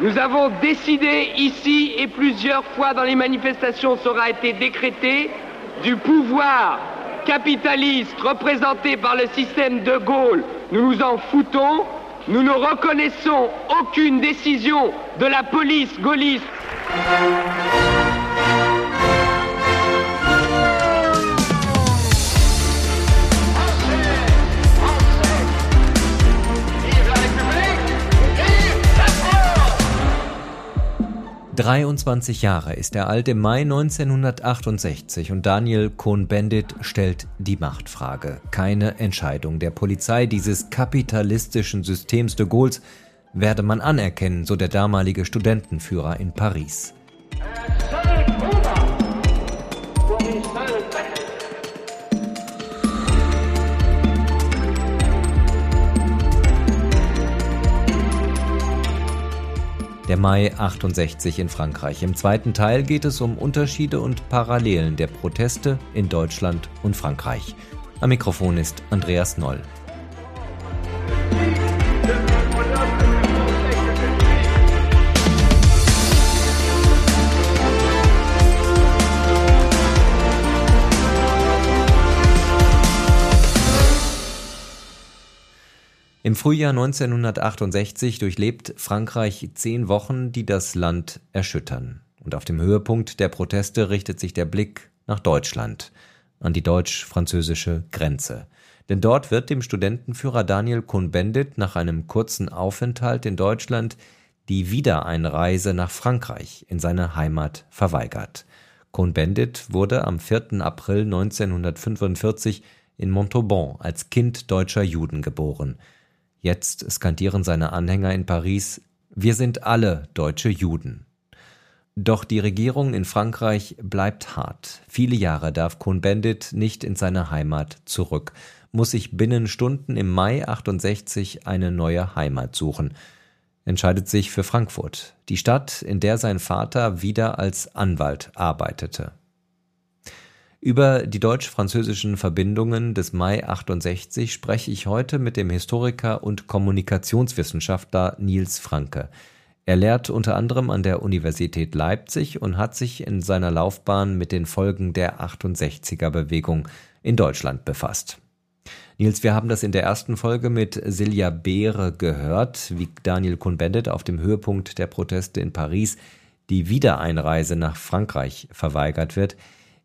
Nous avons décidé ici et plusieurs fois dans les manifestations, ça aura été décrété, du pouvoir capitaliste représenté par le système de Gaulle. Nous nous en foutons. Nous ne reconnaissons aucune décision de la police gaulliste. 23 Jahre ist er alt im Mai 1968 und Daniel Cohn-Bendit stellt die Machtfrage. Keine Entscheidung der Polizei dieses kapitalistischen Systems de Gaulle's werde man anerkennen, so der damalige Studentenführer in Paris. Der Mai 68 in Frankreich. Im zweiten Teil geht es um Unterschiede und Parallelen der Proteste in Deutschland und Frankreich. Am Mikrofon ist Andreas Noll. 'Im Frühjahr 1968 durchlebt Frankreich zehn Wochen, die das Land erschüttern, und auf dem Höhepunkt der Proteste richtet sich der Blick nach Deutschland, an die deutsch-französische Grenze. Denn dort wird dem Studentenführer Daniel Cohn-Bendit nach einem kurzen Aufenthalt in Deutschland die Wiedereinreise nach Frankreich in seine Heimat verweigert. Cohn-Bendit wurde am 4. April 1945 in Montauban als Kind deutscher Juden geboren. Jetzt skandieren seine Anhänger in Paris Wir sind alle deutsche Juden. Doch die Regierung in Frankreich bleibt hart. Viele Jahre darf Cohn-Bendit nicht in seine Heimat zurück, muss sich binnen Stunden im Mai 68 eine neue Heimat suchen, entscheidet sich für Frankfurt, die Stadt, in der sein Vater wieder als Anwalt arbeitete. Über die deutsch-französischen Verbindungen des Mai 68 spreche ich heute mit dem Historiker und Kommunikationswissenschaftler Nils Franke. Er lehrt unter anderem an der Universität Leipzig und hat sich in seiner Laufbahn mit den Folgen der 68er Bewegung in Deutschland befasst. Nils, wir haben das in der ersten Folge mit Silja Beere gehört, wie Daniel Cohn-Bendit auf dem Höhepunkt der Proteste in Paris die Wiedereinreise nach Frankreich verweigert wird.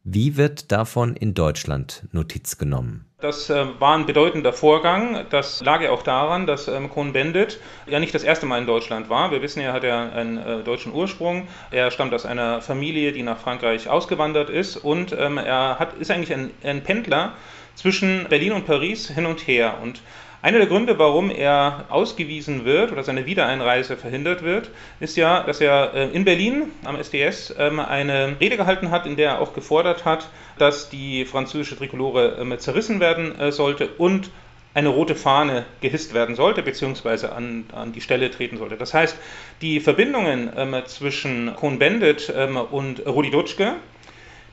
Wie wird davon in Deutschland Notiz genommen? Das äh, war ein bedeutender Vorgang. Das lag ja auch daran, dass ähm, Cohn-Bendit ja nicht das erste Mal in Deutschland war. Wir wissen, er hat ja einen äh, deutschen Ursprung. Er stammt aus einer Familie, die nach Frankreich ausgewandert ist und ähm, er hat, ist eigentlich ein, ein Pendler zwischen Berlin und Paris hin und her. Und einer der Gründe, warum er ausgewiesen wird oder seine Wiedereinreise verhindert wird, ist ja, dass er äh, in Berlin am SDS ähm, eine Rede gehalten hat, in der er auch gefordert hat, dass die französische Trikolore ähm, zerrissen werden äh, sollte und eine rote Fahne gehisst werden sollte, beziehungsweise an, an die Stelle treten sollte. Das heißt, die Verbindungen ähm, zwischen Cohn-Bendit und Rudi Dutschke,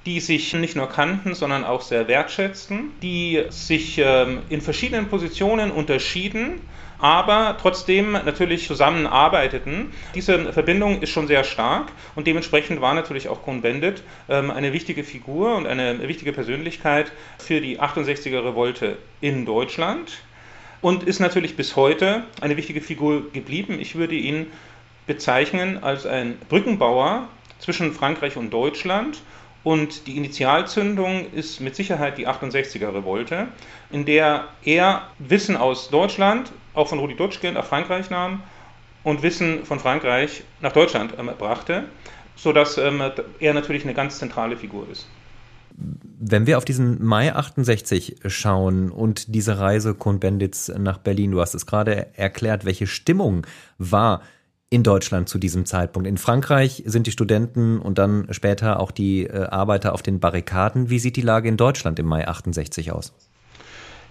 die sich nicht nur kannten, sondern auch sehr wertschätzten, die sich ähm, in verschiedenen Positionen unterschieden, aber trotzdem natürlich zusammenarbeiteten. Diese Verbindung ist schon sehr stark und dementsprechend war natürlich auch Cohn-Bendit ähm, eine wichtige Figur und eine wichtige Persönlichkeit für die 68er Revolte in Deutschland und ist natürlich bis heute eine wichtige Figur geblieben. Ich würde ihn bezeichnen als ein Brückenbauer zwischen Frankreich und Deutschland und die Initialzündung ist mit Sicherheit die 68er Revolte, in der er Wissen aus Deutschland, auch von Rudi Dutschke, nach Frankreich nahm und Wissen von Frankreich nach Deutschland ähm, brachte, sodass ähm, er natürlich eine ganz zentrale Figur ist. Wenn wir auf diesen Mai 68 schauen und diese Reise Cohn-Bendits nach Berlin, du hast es gerade erklärt, welche Stimmung war in Deutschland zu diesem Zeitpunkt. In Frankreich sind die Studenten und dann später auch die äh, Arbeiter auf den Barrikaden. Wie sieht die Lage in Deutschland im Mai 68 aus?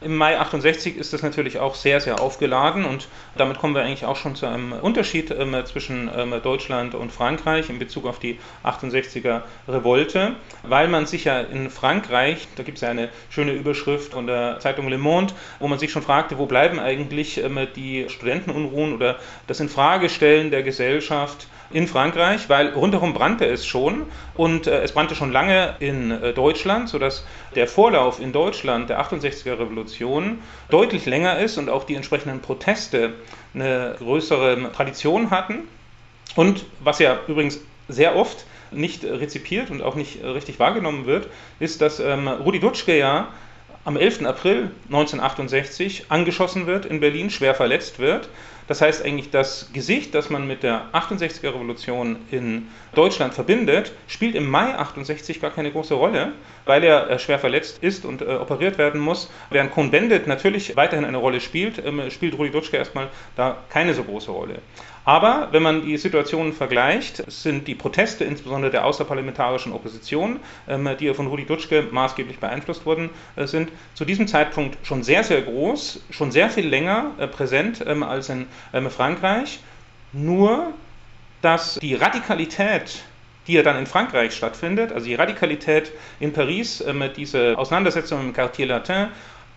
Im Mai 68 ist das natürlich auch sehr, sehr aufgeladen und damit kommen wir eigentlich auch schon zu einem Unterschied ähm, zwischen ähm, Deutschland und Frankreich in Bezug auf die 68er Revolte, weil man sich ja in Frankreich, da gibt es ja eine schöne Überschrift von der Zeitung Le Monde, wo man sich schon fragte, wo bleiben eigentlich ähm, die Studentenunruhen oder das Infragestellen der Gesellschaft in Frankreich, weil rundherum brannte es schon und äh, es brannte schon lange in äh, Deutschland, sodass der Vorlauf in Deutschland der 68er Revolution deutlich länger ist und auch die entsprechenden Proteste eine größere Tradition hatten. Und was ja übrigens sehr oft nicht rezipiert und auch nicht richtig wahrgenommen wird, ist, dass ähm, Rudi Dutschke ja am 11. April 1968 angeschossen wird in Berlin, schwer verletzt wird. Das heißt eigentlich, das Gesicht, das man mit der 68er Revolution in Deutschland verbindet, spielt im Mai 68 gar keine große Rolle, weil er äh, schwer verletzt ist und äh, operiert werden muss. Während Cohn-Bendit natürlich weiterhin eine Rolle spielt, ähm, spielt Rudi Dutschke erstmal da keine so große Rolle. Aber wenn man die Situationen vergleicht, sind die Proteste insbesondere der außerparlamentarischen Opposition, ähm, die ja von Rudi Dutschke maßgeblich beeinflusst worden äh, sind, zu diesem Zeitpunkt schon sehr, sehr groß, schon sehr viel länger äh, präsent ähm, als in ähm, Frankreich. Nur, dass die Radikalität die ja dann in Frankreich stattfindet, also die Radikalität in Paris, diese Auseinandersetzung im Quartier Latin,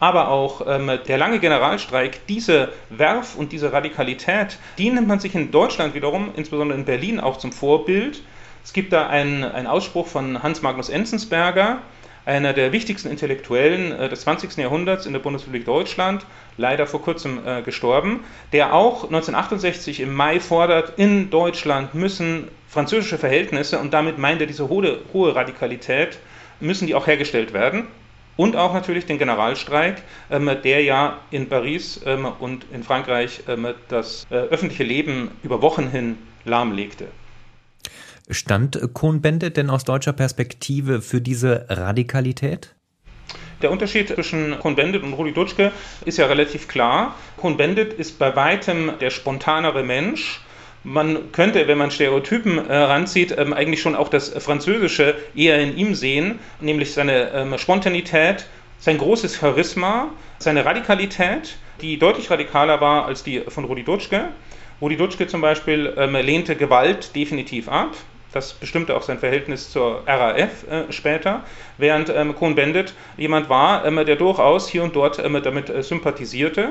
aber auch ähm, der lange Generalstreik, diese Werf und diese Radikalität, die nimmt man sich in Deutschland wiederum, insbesondere in Berlin, auch zum Vorbild. Es gibt da einen, einen Ausspruch von Hans Magnus Enzensberger, einer der wichtigsten Intellektuellen äh, des 20. Jahrhunderts in der Bundesrepublik Deutschland, leider vor kurzem äh, gestorben, der auch 1968 im Mai fordert, in Deutschland müssen französische Verhältnisse, und damit meint er diese hohe, hohe Radikalität, müssen die auch hergestellt werden und auch natürlich den Generalstreik, ähm, der ja in Paris ähm, und in Frankreich ähm, das äh, öffentliche Leben über Wochen hin lahmlegte. Stand Cohn-Bendit denn aus deutscher Perspektive für diese Radikalität? Der Unterschied zwischen Cohn-Bendit und Rudi Dutschke ist ja relativ klar. Cohn-Bendit ist bei weitem der spontanere Mensch man könnte, wenn man Stereotypen äh, ranzieht, ähm, eigentlich schon auch das Französische eher in ihm sehen, nämlich seine ähm, Spontanität, sein großes Charisma, seine Radikalität, die deutlich radikaler war als die von Rudi Dutschke. Rudi Dutschke zum Beispiel ähm, lehnte Gewalt definitiv ab. Das bestimmte auch sein Verhältnis zur RAF äh, später, während ähm, Cohn-Bendit jemand war, ähm, der durchaus hier und dort ähm, damit äh, sympathisierte.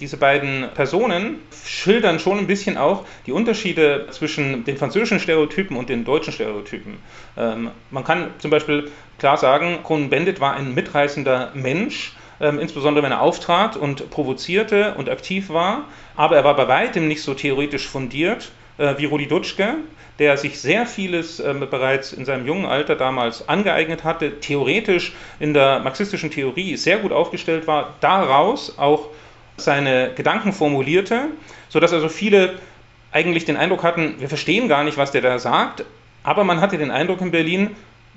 Diese beiden Personen schildern schon ein bisschen auch die Unterschiede zwischen den französischen Stereotypen und den deutschen Stereotypen. Ähm, man kann zum Beispiel klar sagen, Cohn-Bendit war ein mitreißender Mensch, ähm, insbesondere wenn er auftrat und provozierte und aktiv war, aber er war bei weitem nicht so theoretisch fundiert äh, wie Rudi Dutschke, der sich sehr vieles äh, bereits in seinem jungen Alter damals angeeignet hatte, theoretisch in der marxistischen Theorie sehr gut aufgestellt war, daraus auch seine Gedanken formulierte, sodass also viele eigentlich den Eindruck hatten, wir verstehen gar nicht, was der da sagt, aber man hatte den Eindruck in Berlin,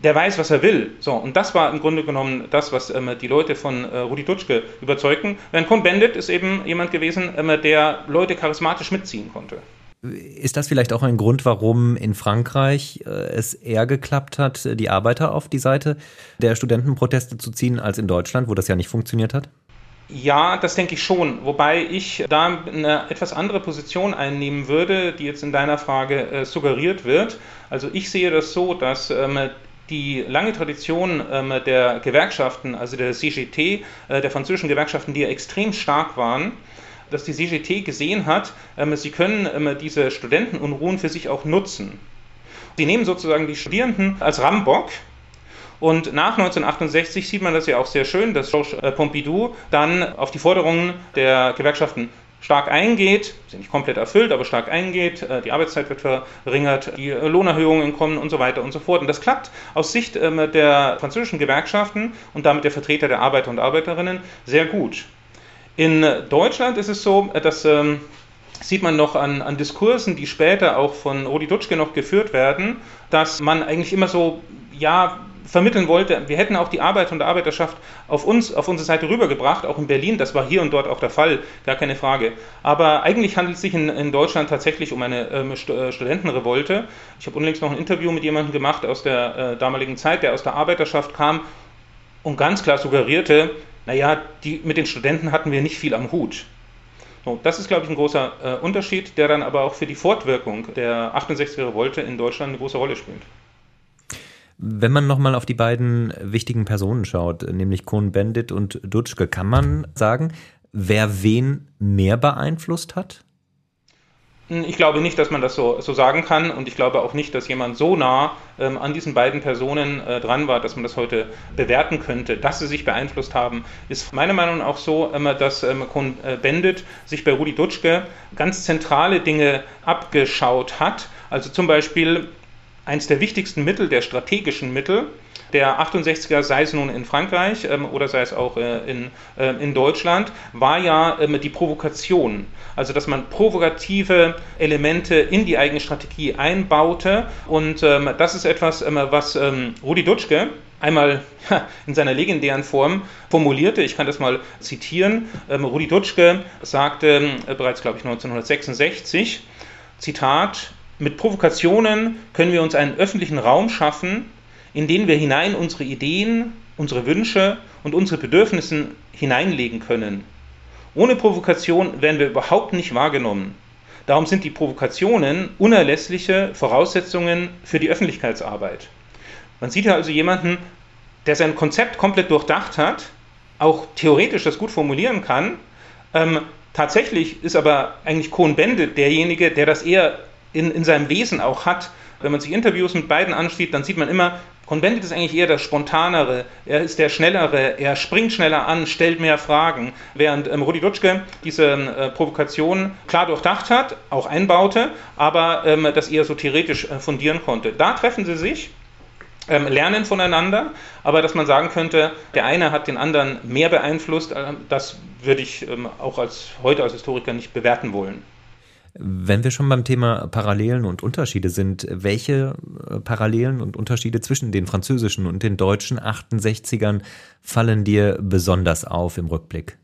der weiß, was er will. So, und das war im Grunde genommen das, was ähm, die Leute von äh, Rudi Dutschke überzeugten. Während Cohn-Bendit ist eben jemand gewesen, ähm, der Leute charismatisch mitziehen konnte. Ist das vielleicht auch ein Grund, warum in Frankreich äh, es eher geklappt hat, die Arbeiter auf die Seite der Studentenproteste zu ziehen, als in Deutschland, wo das ja nicht funktioniert hat? Ja, das denke ich schon. Wobei ich da eine etwas andere Position einnehmen würde, die jetzt in deiner Frage äh, suggeriert wird. Also ich sehe das so, dass ähm, die lange Tradition ähm, der Gewerkschaften, also der CGT, äh, der französischen Gewerkschaften, die ja extrem stark waren, dass die CGT gesehen hat, ähm, sie können ähm, diese Studentenunruhen für sich auch nutzen. Sie nehmen sozusagen die Studierenden als Rambock und nach 1968 sieht man das ja auch sehr schön, dass Georges äh, Pompidou dann auf die Forderungen der Gewerkschaften stark eingeht, sind nicht komplett erfüllt, aber stark eingeht, äh, die Arbeitszeit wird verringert, die Lohnerhöhungen kommen und so weiter und so fort. Und das klappt aus Sicht der französischen Gewerkschaften und damit der Vertreter der Arbeiter und Arbeiterinnen sehr gut. In Deutschland ist es so, äh, dass ähm, sieht man noch an, an Diskursen, die später auch von Rudi Dutschke noch geführt werden, dass man eigentlich immer so, ja, vermitteln wollte, wir hätten auch die Arbeit und Arbeiterschaft auf uns, auf unsere Seite rübergebracht, auch in Berlin, das war hier und dort auch der Fall, gar keine Frage. Aber eigentlich handelt es sich in, in Deutschland tatsächlich um eine ähm, äh, Studentenrevolte. Ich habe unlängst noch ein Interview mit jemandem gemacht aus der äh, damaligen Zeit, der aus der Arbeiterschaft kam und ganz klar suggerierte, naja, die, mit den Studenten hatten wir nicht viel am Hut. So, das ist, glaube ich, ein großer äh, Unterschied, der dann aber auch für die Fortwirkung der 68er Revolte in Deutschland eine große Rolle spielt. Wenn man nochmal auf die beiden wichtigen Personen schaut, nämlich Cohn-Bendit und Dutschke, kann man sagen, wer wen mehr beeinflusst hat? Ich glaube nicht, dass man das so, so sagen kann und ich glaube auch nicht, dass jemand so nah ähm, an diesen beiden Personen äh, dran war, dass man das heute bewerten könnte. Dass sie sich beeinflusst haben, ist meiner Meinung nach auch so, ähm, dass ähm, Cohn-Bendit sich bei Rudi Dutschke ganz zentrale Dinge abgeschaut hat. Also zum Beispiel eines der wichtigsten Mittel, der strategischen Mittel, der 68er, sei es nun in Frankreich ähm, oder sei es auch äh, in, äh, in Deutschland, war ja ähm, die Provokation. Also, dass man provokative Elemente in die eigene Strategie einbaute. Und ähm, das ist etwas, ähm, was ähm, Rudi Dutschke einmal in seiner legendären Form formulierte. Ich kann das mal zitieren. Ähm, Rudi Dutschke sagte bereits, glaube ich, 1966, Zitat, mit Provokationen können wir uns einen öffentlichen Raum schaffen, in den wir hinein unsere Ideen, unsere Wünsche und unsere Bedürfnisse hineinlegen können. Ohne Provokation werden wir überhaupt nicht wahrgenommen. Darum sind die Provokationen unerlässliche Voraussetzungen für die Öffentlichkeitsarbeit. Man sieht ja also jemanden, der sein Konzept komplett durchdacht hat, auch theoretisch das gut formulieren kann. Ähm, tatsächlich ist aber eigentlich Cohn-Bendit derjenige, der das eher in, in seinem Wesen auch hat. Wenn man sich Interviews mit beiden ansieht, dann sieht man immer, Cohn-Bendit ist eigentlich eher der Spontanere, er ist der Schnellere, er springt schneller an, stellt mehr Fragen, während ähm, Rudi Dutschke diese äh, Provokation klar durchdacht hat, auch einbaute, aber ähm, das eher so theoretisch äh, fundieren konnte. Da treffen sie sich, ähm, lernen voneinander, aber dass man sagen könnte, der eine hat den anderen mehr beeinflusst, äh, das würde ich ähm, auch als heute als Historiker nicht bewerten wollen. Wenn wir schon beim Thema Parallelen und Unterschiede sind, welche äh, Parallelen und Unterschiede zwischen den französischen und den deutschen 68ern fallen dir besonders auf im Rückblick?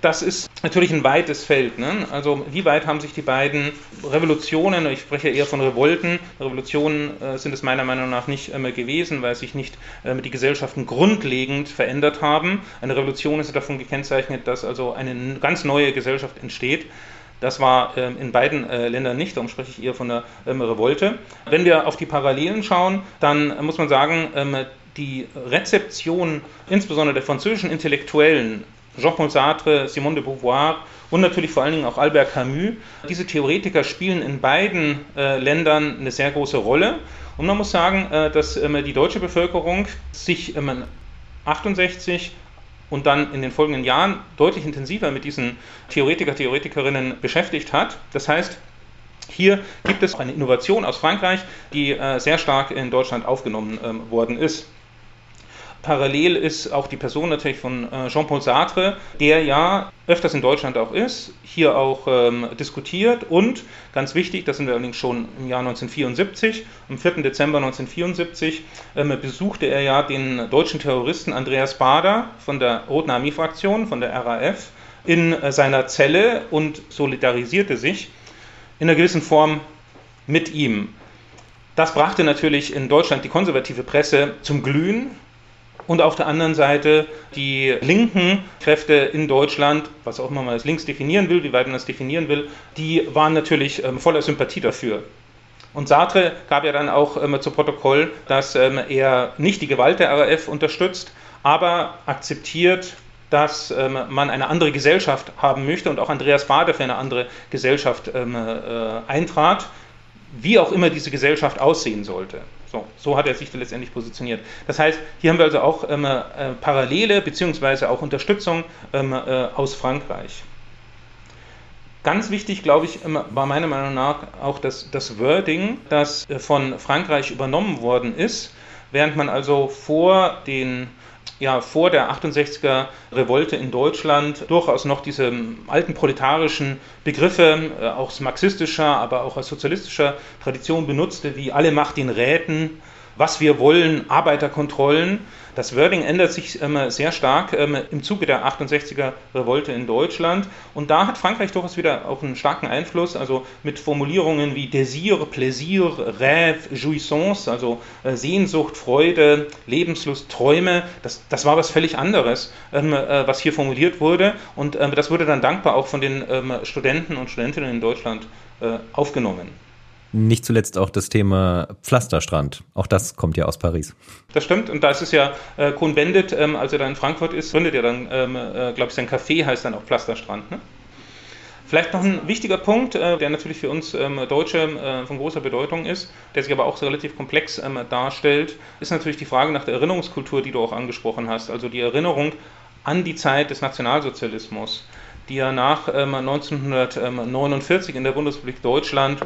Das ist natürlich ein weites Feld. Ne? Also wie weit haben sich die beiden Revolutionen, ich spreche eher von Revolten, Revolutionen äh, sind es meiner Meinung nach nicht äh, gewesen, weil sich nicht äh, die Gesellschaften grundlegend verändert haben. Eine Revolution ist davon gekennzeichnet, dass also eine ganz neue Gesellschaft entsteht. Das war ähm, in beiden äh, Ländern nicht, darum spreche ich eher von der ähm, Revolte. Wenn wir auf die Parallelen schauen, dann muss man sagen, ähm, die Rezeption insbesondere der französischen Intellektuellen, Jean-Paul Sartre, Simone de Beauvoir und natürlich vor allen Dingen auch Albert Camus, diese Theoretiker spielen in beiden äh, Ländern eine sehr große Rolle. Und man muss sagen, äh, dass die deutsche Bevölkerung sich 68 und dann in den folgenden Jahren deutlich intensiver mit diesen Theoretiker, Theoretikerinnen beschäftigt hat. Das heißt, hier gibt es eine Innovation aus Frankreich, die äh, sehr stark in Deutschland aufgenommen ähm, worden ist. Parallel ist auch die Person natürlich von äh, Jean-Paul Sartre, der ja öfters in Deutschland auch ist, hier auch ähm, diskutiert und ganz wichtig, das sind wir allerdings schon im Jahr 1974, am 4. Dezember 1974 ähm, besuchte er ja den deutschen Terroristen Andreas Bader von der Roten Armee-Fraktion, von der RAF, in äh, seiner Zelle und solidarisierte sich in einer gewissen Form mit ihm. Das brachte natürlich in Deutschland die konservative Presse zum Glühen und auf der anderen Seite die linken Kräfte in Deutschland, was auch immer man als links definieren will, wie weit man das definieren will, die waren natürlich ähm, voller Sympathie dafür. Und Sartre gab ja dann auch ähm, zu Protokoll, dass ähm, er nicht die Gewalt der RAF unterstützt, aber akzeptiert, dass ähm, man eine andere Gesellschaft haben möchte und auch Andreas Bade für eine andere Gesellschaft ähm, äh, eintrat, wie auch immer diese Gesellschaft aussehen sollte. So, so hat er sich letztendlich positioniert. Das heißt, hier haben wir also auch ähm, äh, Parallele bzw. auch Unterstützung ähm, äh, aus Frankreich. Ganz wichtig, glaube ich, ähm, war meiner Meinung nach auch das, das Wording, das äh, von Frankreich übernommen worden ist, während man also vor den ja vor der 68er Revolte in Deutschland durchaus noch diese alten proletarischen Begriffe äh, aus marxistischer, aber auch aus sozialistischer Tradition benutzte, wie alle Macht den Räten was wir wollen, Arbeiterkontrollen. Das Wording ändert sich ähm, sehr stark ähm, im Zuge der 68er Revolte in Deutschland. Und da hat Frankreich durchaus wieder auch einen starken Einfluss, also mit Formulierungen wie Désir, Plaisir, Rêve, Jouissance, also äh, Sehnsucht, Freude, Lebenslust, Träume. Das, das war was völlig anderes, ähm, äh, was hier formuliert wurde. Und ähm, das wurde dann dankbar auch von den Studenten und Studentinnen in Deutschland äh, aufgenommen. Nicht zuletzt auch das Thema Pflasterstrand. Auch das kommt ja aus Paris. Das stimmt. Und da ist es ja äh, Cohn-Bendit, ähm, als er da in Frankfurt ist, gründet er dann, ähm, äh, glaube ich, sein Café heißt dann auch Pflasterstrand. Ne? Vielleicht noch ein wichtiger Punkt, äh, der natürlich für uns ähm, Deutsche äh, von großer Bedeutung ist, der sich aber auch relativ komplex ähm, darstellt, ist natürlich die Frage nach der Erinnerungskultur, die du auch angesprochen hast. Also die Erinnerung an die Zeit des Nationalsozialismus, die ja nach 1949 ähm, in der Bundesrepublik Deutschland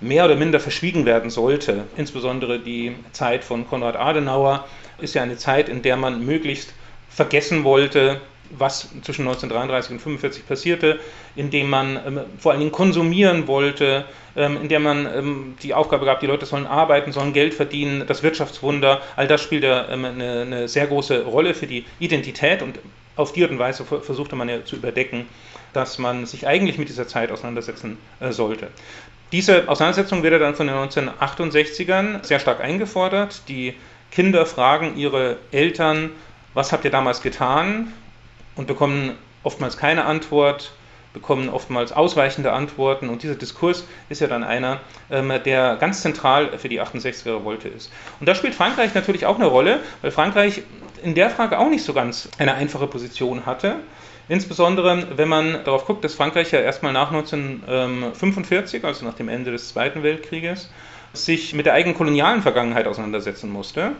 mehr oder minder verschwiegen werden sollte. Insbesondere die Zeit von Konrad Adenauer ist ja eine Zeit, in der man möglichst vergessen wollte, was zwischen 1933 und 1945 passierte, indem man ähm, vor allen Dingen konsumieren wollte, ähm, in der man ähm, die Aufgabe gab, die Leute sollen arbeiten, sollen Geld verdienen, das Wirtschaftswunder, all das spielt ja ähm, eine, eine, sehr große Rolle für die Identität und auf die Art und Weise versuchte man ja zu überdecken, dass man sich eigentlich mit dieser Zeit auseinandersetzen äh, sollte. Diese Auseinandersetzung wird dann von den 1968ern sehr stark eingefordert. Die Kinder fragen ihre Eltern, was habt ihr damals getan? Und bekommen oftmals keine Antwort, bekommen oftmals ausweichende Antworten. Und dieser Diskurs ist ja dann einer, ähm, der ganz zentral für die 68er-Revolte ist. Und da spielt Frankreich natürlich auch eine Rolle, weil Frankreich in der Frage auch nicht so ganz eine einfache Position hatte. Insbesondere, wenn man darauf guckt, dass Frankreich ja erstmal nach 1945, also nach dem Ende des Zweiten Weltkrieges, sich mit der eigenen kolonialen Vergangenheit auseinandersetzen musste.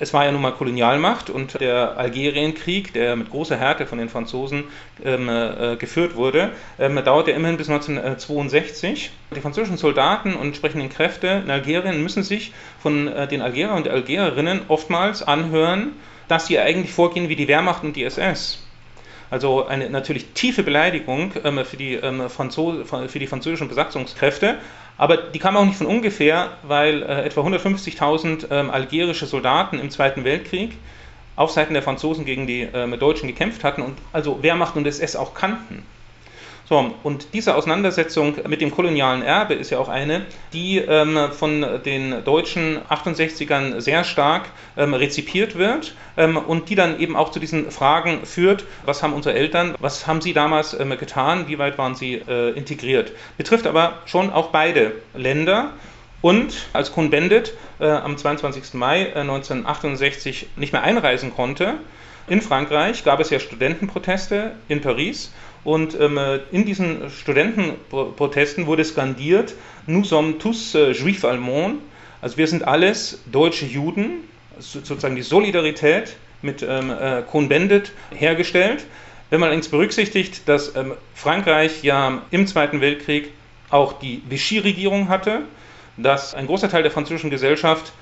Es war ja nun mal Kolonialmacht und der Algerienkrieg, der mit großer Härte von den Franzosen ähm, äh, geführt wurde, ähm, dauerte immerhin bis 1962. Die französischen Soldaten und entsprechenden Kräfte in Algerien müssen sich von äh, den Algerern und Algerierinnen oftmals anhören, dass sie eigentlich vorgehen wie die Wehrmacht und die SS. Also eine natürlich tiefe Beleidigung ähm, für, die, ähm, für, die, französischen Besatzungskräfte. Aber die kam auch nicht von ungefähr, weil äh, etwa 150.000 ähm, algerische Soldaten im Zweiten Weltkrieg auf Seiten der Franzosen gegen die ähm, Deutschen gekämpft hatten und also Wehrmacht und SS auch kannten. So, und diese Auseinandersetzung mit dem kolonialen Erbe ist ja auch eine, die ähm, von den deutschen 68ern sehr stark ähm, rezipiert wird ähm, und die dann eben auch zu diesen Fragen führt, was haben unsere Eltern, was haben sie damals ähm, getan, wie weit waren sie äh, integriert. Betrifft aber schon auch beide Länder. Und als Cohn-Bendit äh, am 22. Mai äh, 1968 nicht mehr einreisen konnte, in Frankreich gab es ja Studentenproteste in Paris und ähm, in diesen Studentenprotesten wurde skandiert, nous sommes tous euh, juifs allemands, also wir sind alles deutsche Juden, sozusagen die Solidarität mit ähm, äh, Cohn-Bendit hergestellt. Wenn man allerdings berücksichtigt, dass ähm, Frankreich ja im Zweiten Weltkrieg auch die Vichy-Regierung hatte, dass ein großer Teil der französischen Gesellschaft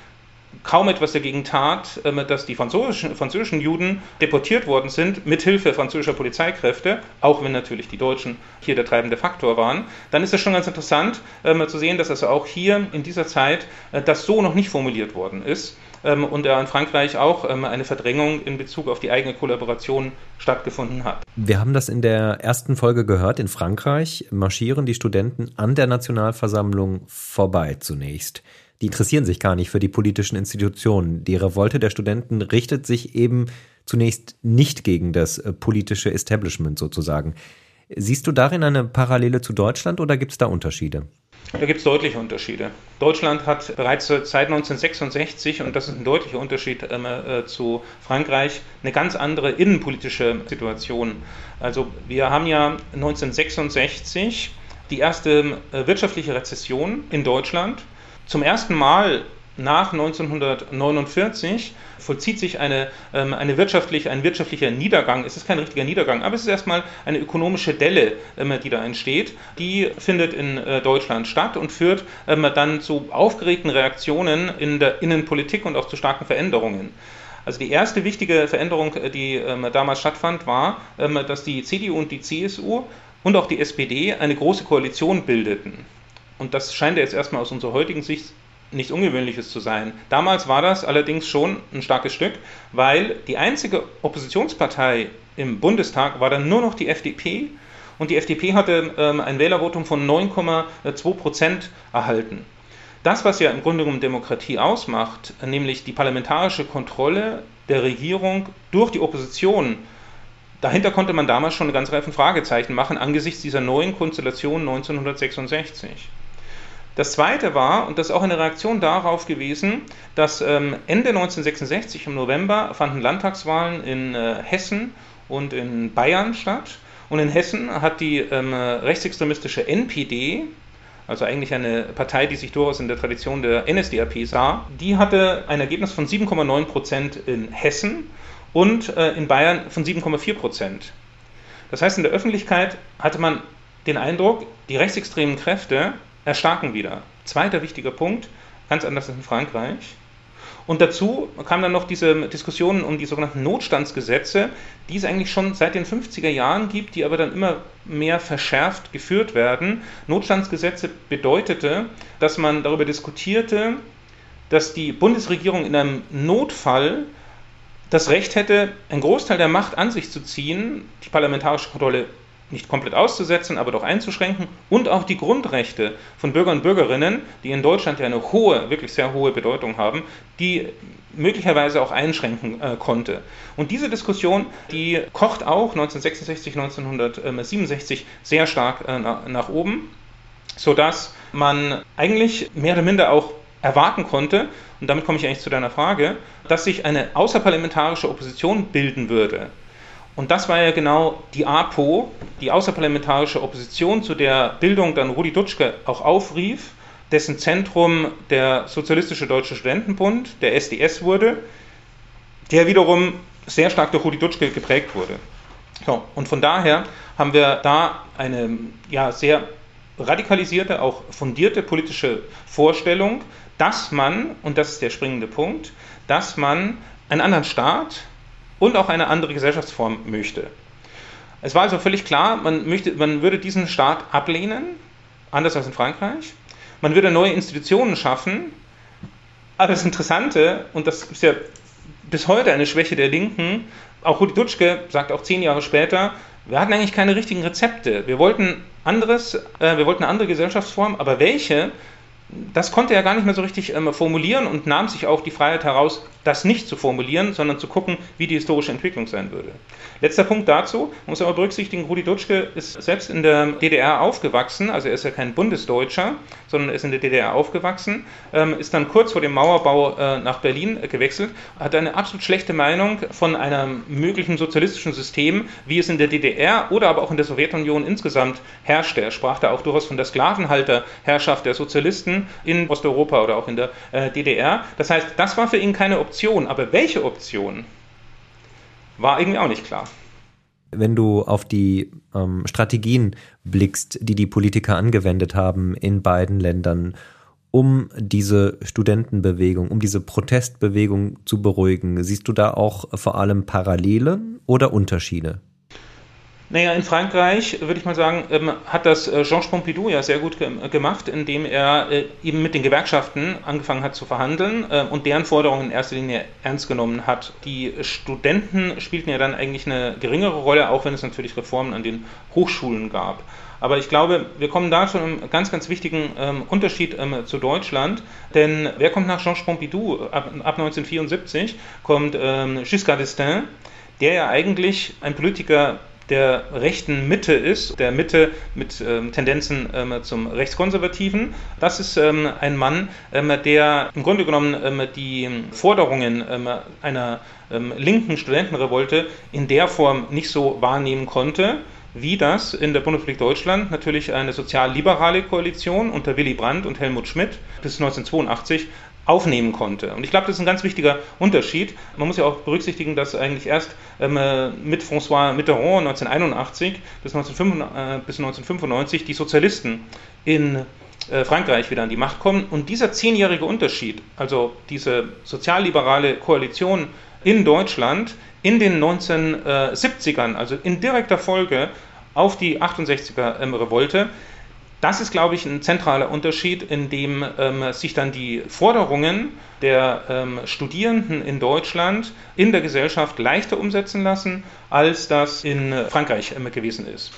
kaum etwas dagegen tat, ähm, dass die französischen, französischen Juden deportiert worden sind, mithilfe französischer Polizeikräfte, auch wenn natürlich die Deutschen hier der treibende Faktor waren, dann ist es schon ganz interessant ähm, zu sehen, dass also auch hier in dieser Zeit äh, das so noch nicht formuliert worden ist ähm, und in Frankreich auch eine Verdrängung in Bezug auf die eigene Kollaboration stattgefunden hat. Wir haben das in der ersten Folge gehört. In Frankreich marschieren die Studenten an der Nationalversammlung vorbei zunächst die interessieren sich gar nicht für die politischen Institutionen. Die Revolte der Studenten richtet sich eben zunächst nicht gegen das äh, politische Establishment sozusagen. Siehst du darin eine Parallele zu Deutschland oder gibt es da Unterschiede? Da gibt es deutliche Unterschiede. Deutschland hat bereits seit 1966, und das ist ein deutlicher Unterschied ähm, äh, zu Frankreich, eine ganz andere innenpolitische Situation. Also wir haben ja 1966 die erste äh, wirtschaftliche Rezession in Deutschland zum ersten Mal nach 1949 vollzieht sich eine, ähm, eine wirtschaftlich, ein wirtschaftlicher Niedergang. Es ist kein richtiger Niedergang, aber es ist erstmal eine ökonomische Delle, ähm, die da entsteht. Die findet in äh, Deutschland statt und führt ähm, dann zu aufgeregten Reaktionen in der Innenpolitik und auch zu starken Veränderungen. Also die erste wichtige Veränderung, äh, die damals stattfand, war, dass die CDU und die CSU und auch die SPD eine große Koalition bildeten. Und das scheint jetzt erstmal aus unserer heutigen Sicht nichts Ungewöhnliches zu sein. Damals war das allerdings schon ein starkes Stück, weil die einzige Oppositionspartei im Bundestag war dann nur noch die FDP und die FDP hatte ähm, ein Wählervotum von 9,2 Prozent erhalten. Das, was ja im Grunde genommen Demokratie ausmacht, nämlich die parlamentarische Kontrolle der Regierung durch die Opposition, dahinter konnte man damals schon eine ganze Reihe von Fragezeichen machen angesichts dieser neuen Konstellation 1966. Das zweite war, und das ist auch eine Reaktion darauf gewesen, dass ähm, Ende 1966 im November fanden Landtagswahlen in äh, Hessen und in Bayern statt. Und in Hessen hat die ähm, rechtsextremistische NPD, also eigentlich eine Partei, die sich durchaus in der Tradition der NSDAP sah, die hatte ein Ergebnis von 7,9 Prozent in Hessen und äh, in Bayern von 7,4 Prozent. Das heißt, in der Öffentlichkeit hatte man den Eindruck, die rechtsextremen Kräfte erstarken wieder. Zweiter wichtiger Punkt, ganz anders als in Frankreich. Und dazu kam dann noch diese Diskussionen um die sogenannten Notstandsgesetze, die es eigentlich schon seit den 50er Jahren gibt, die aber dann immer mehr verschärft geführt werden. Notstandsgesetze bedeutete, dass man darüber diskutierte, dass die Bundesregierung in einem Notfall das Recht hätte, einen Großteil der Macht an sich zu ziehen, die parlamentarische Kontrolle nicht komplett auszusetzen, aber doch einzuschränken und auch die Grundrechte von Bürgern und Bürgerinnen, die in Deutschland ja eine hohe, wirklich sehr hohe Bedeutung haben, die möglicherweise auch einschränken äh, konnte. Und diese Diskussion, die kocht auch 1966, 1967 sehr stark äh, nach oben, sodass man eigentlich mehr oder minder auch erwarten konnte, und damit komme ich eigentlich zu deiner Frage, dass sich eine außerparlamentarische Opposition bilden würde. Und das war ja genau die APO, die außerparlamentarische Opposition, zu der Bildung dann Rudi Dutschke auch aufrief, dessen Zentrum der Sozialistische Deutsche Studentenbund, der SDS wurde, der wiederum sehr stark durch Rudi Dutschke geprägt wurde. So, und von daher haben wir da eine ja, sehr radikalisierte, auch fundierte politische Vorstellung, dass man, und das ist der springende Punkt, dass man einen anderen Staat, und auch eine andere Gesellschaftsform möchte. Es war also völlig klar, man, möchte, man würde diesen Staat ablehnen, anders als in Frankreich. Man würde neue Institutionen schaffen. Aber das Interessante, und das ist ja bis heute eine Schwäche der Linken, auch Rudi Dutschke sagt auch zehn Jahre später, wir hatten eigentlich keine richtigen Rezepte. Wir wollten anderes, äh, wir wollten eine andere Gesellschaftsform, aber welche, das konnte er gar nicht mehr so richtig ähm, formulieren und nahm sich auch die Freiheit heraus, das nicht zu formulieren, sondern zu gucken, wie die historische Entwicklung sein würde. Letzter Punkt dazu, muss aber berücksichtigen, Rudi Dutschke ist selbst in der DDR aufgewachsen, also er ist ja kein Bundesdeutscher, sondern er ist in der DDR aufgewachsen, ähm, ist dann kurz vor dem Mauerbau äh, nach Berlin äh, gewechselt, hat eine absolut schlechte Meinung von einem möglichen sozialistischen System, wie es in der DDR oder aber auch in der Sowjetunion insgesamt herrschte. Er sprach da auch durchaus von der Sklavenhalterherrschaft der Sozialisten in Osteuropa oder auch in der äh, DDR. Das heißt, das war für ihn keine Option aber welche Option war irgendwie auch nicht klar. Wenn du auf die ähm, Strategien blickst, die die Politiker angewendet haben in beiden Ländern, um diese Studentenbewegung, um diese Protestbewegung zu beruhigen, siehst du da auch vor allem Parallele oder Unterschiede? Naja, in Frankreich, würde ich mal sagen, ähm, hat das äh, Georges Pompidou ja sehr gut gemacht, indem er äh, eben mit den Gewerkschaften angefangen hat zu verhandeln äh, und deren Forderungen in erster Linie ernst genommen hat. Die Studenten spielten ja dann eigentlich eine geringere Rolle, auch wenn es natürlich Reformen an den Hochschulen gab. Aber ich glaube, wir kommen da zu einem ganz, ganz wichtigen ähm, Unterschied ähm, zu Deutschland. Denn wer kommt nach Georges Pompidou? Ab, ab 1974 kommt ähm, Giscard d'Estaing, der ja eigentlich ein Politiker der rechten Mitte ist, der Mitte mit ähm, Tendenzen ähm, zum Rechtskonservativen. Das ist ähm, ein Mann, ähm, der im Grunde genommen ähm, die Forderungen ähm, einer linken Studentenrevolte in der Form nicht so wahrnehmen konnte wie das in der Bundesrepublik Deutschland natürlich eine sozial-liberale Koalition unter Willy Brandt und Helmut Schmidt bis 1982 aufnehmen konnte. Und ich glaube, das ist ein ganz wichtiger Unterschied. Man muss ja auch berücksichtigen, dass eigentlich erst ähm, äh, mit François Mitterrand 1981 bis, 1995, äh, bis 1995 die Sozialisten in äh, Frankreich wieder an die Macht kommen. Und dieser zehnjährige Unterschied, also diese sozialliberale Koalition in Deutschland in den 1970ern, also in direkter Folge auf die 68er ähm, Revolte, Das ist, glaube ich, ein zentraler Unterschied, in dem ähm, sich dann die Forderungen der ähm, Studierenden in Deutschland in der Gesellschaft leichter umsetzen lassen, als das in Frankreich ähm, gewesen ist.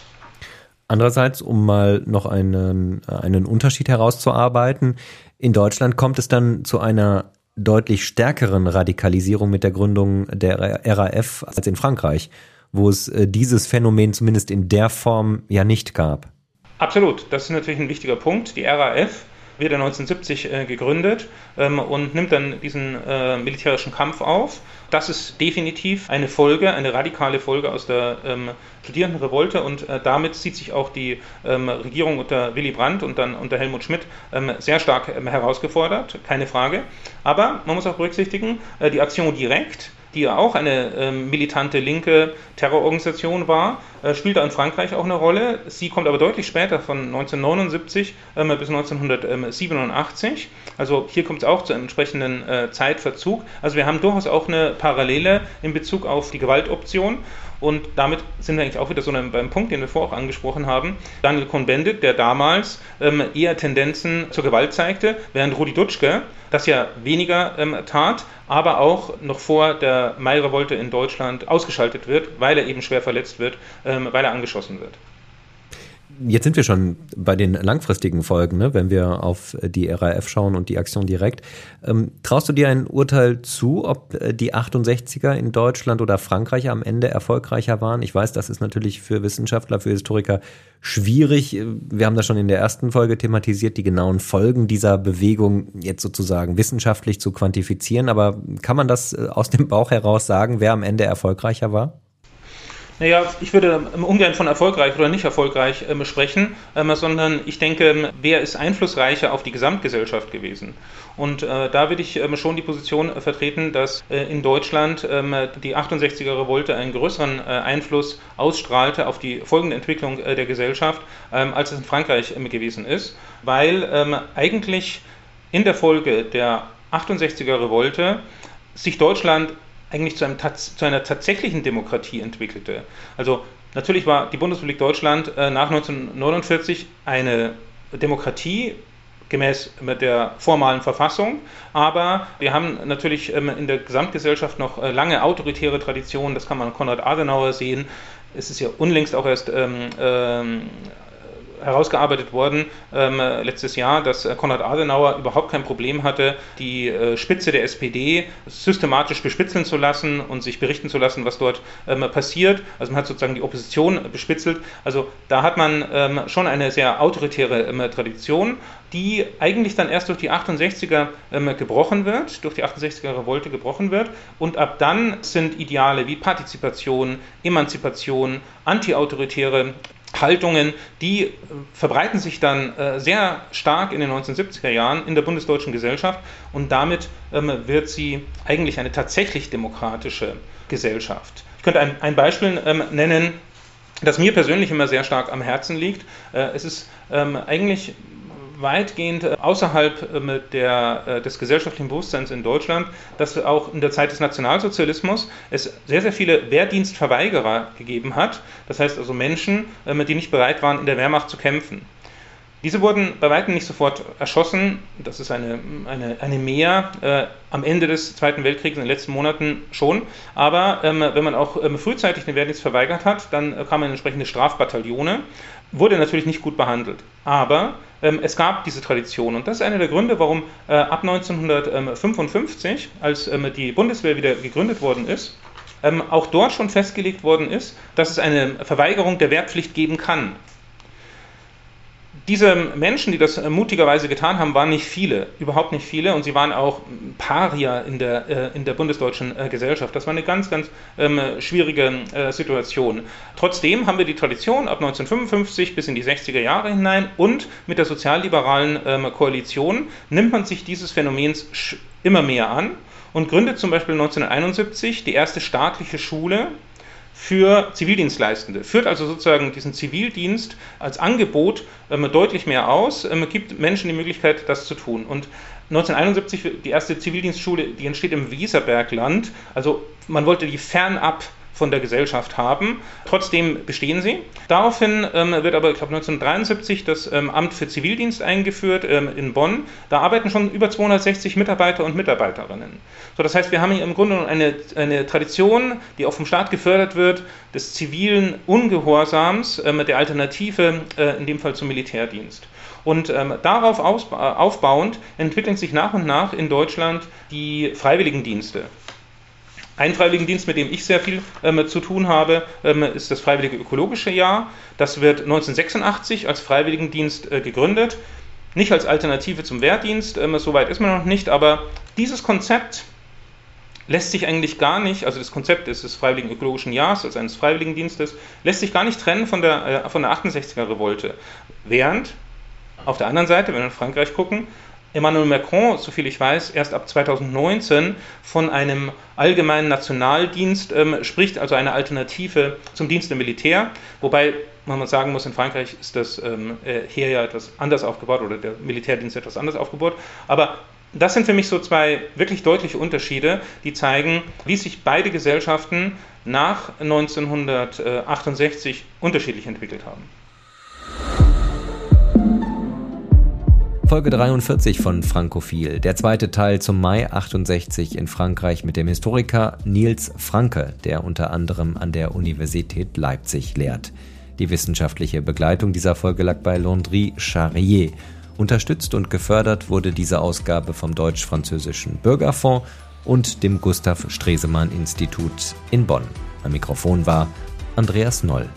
Andererseits, um mal noch einen, einen Unterschied herauszuarbeiten, in Deutschland kommt es dann zu einer deutlich stärkeren Radikalisierung mit der Gründung der RAF als in Frankreich, wo es äh, dieses Phänomen zumindest in der Form ja nicht gab. Absolut, das ist natürlich ein wichtiger Punkt. Die RAF wird 1970 äh, gegründet ähm, und nimmt dann diesen äh, militärischen Kampf auf. Das ist definitiv eine Folge, eine radikale Folge aus der ähm, Studierendenrevolte und äh, damit sieht sich auch die ähm, Regierung unter Willy Brandt und dann unter Helmut Schmidt ähm, sehr stark ähm, herausgefordert, keine Frage. Aber man muss auch berücksichtigen, äh, die Aktion direkt die ja auch eine ähm, militante linke Terrororganisation war, äh, spielte in Frankreich auch eine Rolle. Sie kommt aber deutlich später, von 1979 ähm, bis 1987. Also hier kommt es auch zu einem entsprechenden äh, Zeitverzug. Also wir haben durchaus auch eine Parallele in Bezug auf die Gewaltoption. Und damit sind wir eigentlich auch wieder so beim Punkt, den wir vorher auch angesprochen haben. Daniel Cohn-Bendit, der damals ähm, eher Tendenzen zur Gewalt zeigte, während Rudi Dutschke das ja weniger ähm, tat, aber auch noch vor der Mai-Revolte in Deutschland ausgeschaltet wird, weil er eben schwer verletzt wird, ähm, weil er angeschossen wird. Jetzt sind wir schon bei den langfristigen Folgen, ne? wenn wir auf die RAF schauen und die Aktion direkt. Ähm, traust du dir ein Urteil zu, ob äh, die 68er in Deutschland oder Frankreich am Ende erfolgreicher waren? Ich weiß, das ist natürlich für Wissenschaftler, für Historiker schwierig. Wir haben das schon in der ersten Folge thematisiert, die genauen Folgen dieser Bewegung jetzt sozusagen wissenschaftlich zu quantifizieren. Aber kann man das äh, aus dem Bauch heraus sagen, wer am Ende erfolgreicher war? Naja, ich würde ungern von erfolgreich oder nicht erfolgreich ähm, sprechen, ähm, sondern ich denke, wer ist einflussreicher auf die Gesamtgesellschaft gewesen? Und äh, da würde ich ähm, schon die Position äh, vertreten, dass äh, in Deutschland ähm, die 68er Revolte einen größeren äh, Einfluss ausstrahlte auf die folgende Entwicklung äh, der Gesellschaft, ähm, als es in Frankreich ähm, gewesen ist, weil eigentlich in der Folge der 68er Revolte sich Deutschland eigentlich zu, einem, zu, einer tatsächlichen Demokratie entwickelte. Also natürlich war die Bundesrepublik Deutschland äh, nach 1949 eine Demokratie gemäß der formalen Verfassung, aber wir haben natürlich ähm, in der Gesamtgesellschaft noch äh, lange autoritäre Traditionen, das kann man an Konrad Adenauer sehen. Es ist ja unlängst auch erst ähm, ähm, herausgearbeitet worden ähm, letztes Jahr, dass äh, Konrad Adenauer überhaupt kein Problem hatte, die äh, Spitze der SPD systematisch bespitzeln zu lassen und sich berichten zu lassen, was dort ähm, passiert. Also man hat sozusagen die Opposition bespitzelt. Also da hat man ähm, schon eine sehr autoritäre ähm, Tradition, die eigentlich dann erst durch die 68er ähm, gebrochen wird, durch die 68er Revolte gebrochen wird. Und ab dann sind Ideale wie Partizipation, Emanzipation, antiautoritäre Haltungen, die äh, verbreiten sich dann äh, sehr stark in den 1970er Jahren in der bundesdeutschen Gesellschaft und damit ähm, wird sie eigentlich eine tatsächlich demokratische Gesellschaft. Ich könnte ein, Beispiel ähm, nennen, das mir persönlich immer sehr stark am Herzen liegt. Äh, es ist ähm, eigentlich weitgehend äh, außerhalb ähm, der, äh, des gesellschaftlichen Bewusstseins in Deutschland, dass auch in der Zeit des Nationalsozialismus es sehr, sehr viele Wehrdienstverweigerer gegeben hat. Das heißt also Menschen, die nicht bereit waren, in der Wehrmacht zu kämpfen. Diese wurden bei weitem nicht sofort erschossen. Das ist eine, eine, eine Mehr äh, am Ende des Zweiten Weltkriegs, in den letzten Monaten schon. Aber ähm, wenn man auch ähm, frühzeitig den Wehrdienst verweigert hat, dann äh, kam man in entsprechende Strafbataillone. Wurde natürlich nicht gut behandelt. Aber es gab diese Tradition. Und das ist einer der Gründe, warum äh, ab 1955, als ähm, die Bundeswehr wieder gegründet worden ist, ähm, auch dort schon festgelegt worden ist, dass es eine Verweigerung der Wehrpflicht geben kann. Diese Menschen, die das äh, mutigerweise getan haben, waren nicht viele, überhaupt nicht viele und sie waren auch Paria in der, äh, in der bundesdeutschen äh, Gesellschaft. Das war eine ganz, ganz ähm, schwierige äh, Situation. Trotzdem haben wir die Tradition ab 1955 bis in die 60er Jahre hinein und mit der sozialliberalen ähm, Koalition nimmt man sich dieses Phänomens immer mehr an und gründet zum Beispiel 1971 die erste staatliche Schule für Zivildienstleistende. Führt also sozusagen diesen Zivildienst als Angebot ähm, deutlich mehr aus, ähm, gibt Menschen die Möglichkeit, das zu tun. Und 1971 die erste Zivildienstschule, die entsteht im Wieserbergland. Also man wollte die fernab von der Gesellschaft haben. Trotzdem bestehen sie. Daraufhin ähm, wird aber, ich glaube 1973, das ähm, Amt für Zivildienst eingeführt ähm, in Bonn. Da arbeiten schon über 260 Mitarbeiter und Mitarbeiterinnen. So, das heißt, wir haben hier im Grunde eine, eine Tradition, die auch vom Staat gefördert wird, des zivilen Ungehorsams, äh, der Alternative äh, in dem Fall zum Militärdienst. Und ähm, darauf aufbauend entwickeln sich nach und nach in Deutschland die Freiwilligendienste. Ein Freiwilligendienst, mit dem ich sehr viel ähm, zu tun habe, ähm, ist das Freiwillige Ökologische Jahr. Das wird 1986 als Freiwilligendienst äh, gegründet. Nicht als Alternative zum Wehrdienst, ähm, soweit ist man noch nicht, aber dieses Konzept lässt sich eigentlich gar nicht, also das Konzept des, des Freiwilligen Ökologischen Jahres, also eines Freiwilligendienstes, lässt sich gar nicht trennen von der, äh, von der 68er Revolte. Während auf der anderen Seite, wenn wir in Frankreich gucken, Emmanuel Macron, soviel ich weiß, erst ab 2019 von einem allgemeinen Nationaldienst ähm, spricht, also eine Alternative zum Dienst im Militär, wobei man sagen muss, in Frankreich ist das ähm, äh, Heer ja etwas anders aufgebaut oder der Militärdienst etwas anders aufgebaut, aber das sind für mich so zwei wirklich deutliche Unterschiede, die zeigen, wie sich beide Gesellschaften nach 1968 unterschiedlich entwickelt haben. Folge 43 von Frankophil, der zweite Teil zum Mai 68 in Frankreich mit dem Historiker Niels Franke, der unter anderem an der Universität Leipzig lehrt. Die wissenschaftliche Begleitung dieser Folge lag bei Landry Charrier. Unterstützt und gefördert wurde diese Ausgabe vom Deutsch-Französischen Bürgerfonds und dem Gustav Stresemann Institut in Bonn. Am Mikrofon war Andreas Noll.